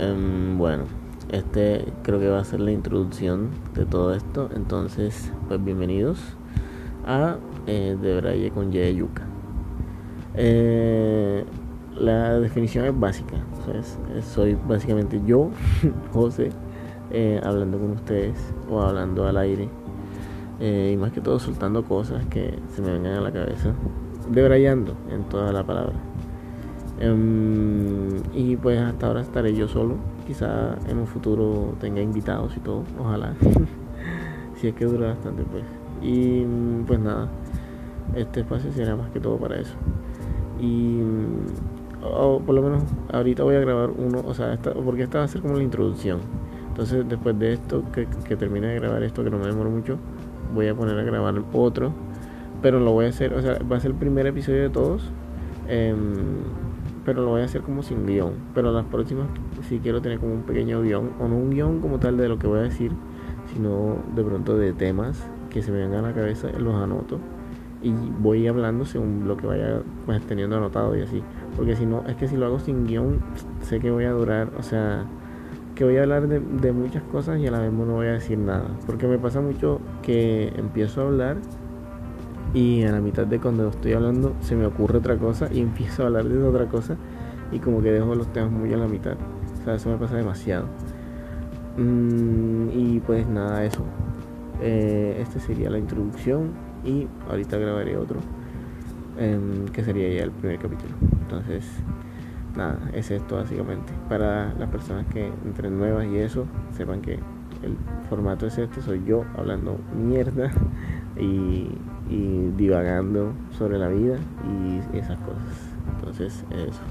Em, bueno, este creo que va a ser la introducción de todo esto. Entonces, pues bienvenidos a eh, De con Y Yuca. Eh, la definición es básica. soy básicamente yo, José, eh, hablando con ustedes o hablando al aire. y más que todo soltando cosas que se me vengan a la cabeza. Debrayando en toda la palabra. Em, y pues hasta ahora estaré yo solo. Quizá en un futuro tenga invitados y todo. Ojalá. si es que dura bastante pues. Y pues nada. Este espacio será más que todo para eso. Y o por lo menos ahorita voy a grabar uno. O sea, porque esta va a ser como la introducción. Entonces después de esto, que, que termine de grabar esto, que no me demoro mucho, voy a poner a grabar otro. Pero lo voy a hacer, o sea, va a ser el primer episodio de todos. Eh, pero lo voy a hacer como sin guion. Pero las próximas sí quiero tener como un pequeño guion, o no un guion como tal de lo que voy a decir, sino de pronto de temas que se me vengan a la cabeza, los anoto y voy hablando según lo que vaya pues, teniendo anotado y así. Porque si no, es que si lo hago sin guion, sé que voy a durar, o sea, que voy a hablar de, de muchas cosas y a la vez no voy a decir nada. Porque me pasa mucho que empiezo a hablar y a la mitad de cuando estoy hablando se me ocurre otra cosa y empiezo a hablar de otra cosa y como que dejo los temas muy a la mitad. O sea, eso me pasa demasiado. Mm, y pues nada, eso. Eh, este sería la introducción y ahorita grabaré otro em, que sería ya el primer capítulo. Entonces, nada, es esto básicamente. Para las personas que entren nuevas y eso, sepan que el formato es este, soy yo hablando mierda y y divagando sobre la vida y esas cosas. Entonces, eso.